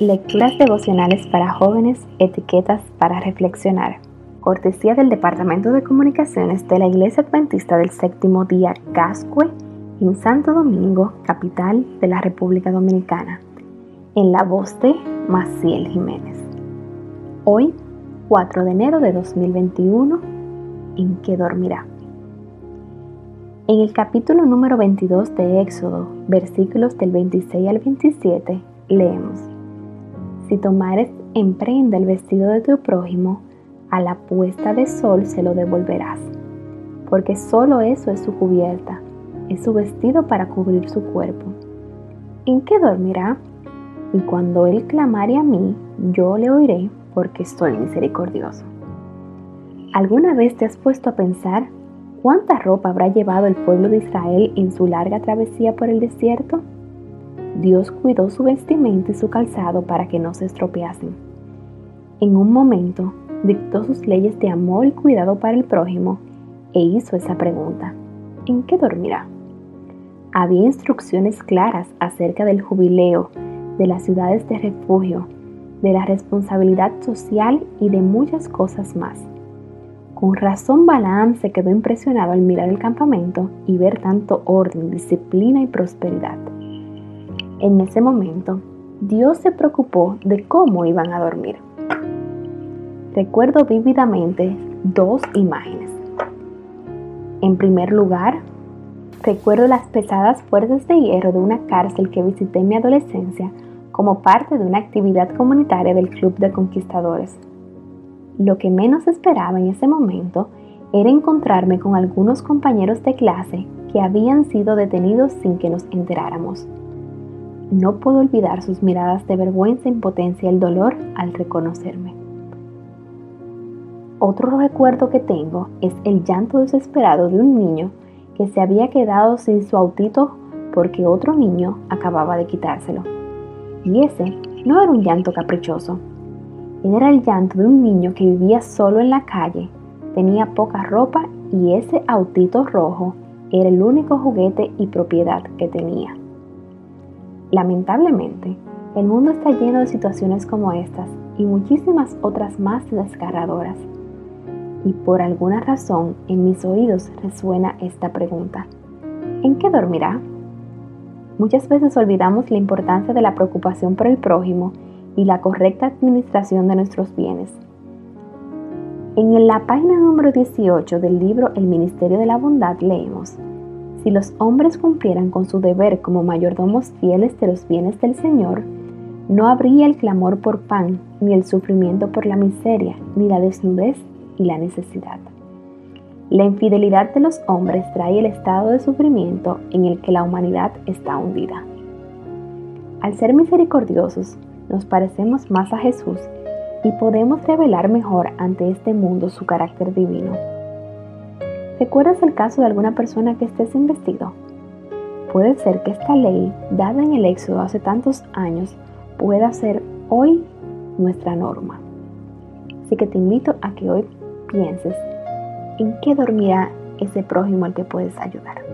Lecturas devocionales para jóvenes, etiquetas para reflexionar. Cortesía del Departamento de Comunicaciones de la Iglesia Adventista del Séptimo Día Cascue en Santo Domingo, capital de la República Dominicana. En la voz de Maciel Jiménez. Hoy, 4 de enero de 2021, ¿en qué dormirá? En el capítulo número 22 de Éxodo, versículos del 26 al 27, leemos. Si tomares en prenda el vestido de tu prójimo, a la puesta de sol se lo devolverás, porque solo eso es su cubierta, es su vestido para cubrir su cuerpo. ¿En qué dormirá? Y cuando él clamare a mí, yo le oiré, porque soy misericordioso. ¿Alguna vez te has puesto a pensar cuánta ropa habrá llevado el pueblo de Israel en su larga travesía por el desierto? Dios cuidó su vestimenta y su calzado para que no se estropeasen. En un momento, dictó sus leyes de amor y cuidado para el prójimo e hizo esa pregunta, ¿en qué dormirá? Había instrucciones claras acerca del jubileo, de las ciudades de refugio, de la responsabilidad social y de muchas cosas más. Con razón Balaam se quedó impresionado al mirar el campamento y ver tanto orden, disciplina y prosperidad. En ese momento, Dios se preocupó de cómo iban a dormir. Recuerdo vívidamente dos imágenes. En primer lugar, recuerdo las pesadas fuerzas de hierro de una cárcel que visité en mi adolescencia como parte de una actividad comunitaria del Club de Conquistadores. Lo que menos esperaba en ese momento era encontrarme con algunos compañeros de clase que habían sido detenidos sin que nos enteráramos. No puedo olvidar sus miradas de vergüenza, impotencia y el dolor al reconocerme. Otro recuerdo que tengo es el llanto desesperado de un niño que se había quedado sin su autito porque otro niño acababa de quitárselo. Y ese no era un llanto caprichoso, era el llanto de un niño que vivía solo en la calle, tenía poca ropa y ese autito rojo era el único juguete y propiedad que tenía. Lamentablemente, el mundo está lleno de situaciones como estas y muchísimas otras más desgarradoras. Y por alguna razón en mis oídos resuena esta pregunta. ¿En qué dormirá? Muchas veces olvidamos la importancia de la preocupación por el prójimo y la correcta administración de nuestros bienes. En la página número 18 del libro El Ministerio de la Bondad leemos, si los hombres cumplieran con su deber como mayordomos fieles de los bienes del Señor, no habría el clamor por pan, ni el sufrimiento por la miseria, ni la desnudez y la necesidad. La infidelidad de los hombres trae el estado de sufrimiento en el que la humanidad está hundida. Al ser misericordiosos, nos parecemos más a Jesús y podemos revelar mejor ante este mundo su carácter divino. ¿Recuerdas el caso de alguna persona que esté sin vestido? Puede ser que esta ley, dada en el Éxodo hace tantos años, pueda ser hoy nuestra norma. Así que te invito a que hoy pienses en qué dormirá ese prójimo al que puedes ayudar.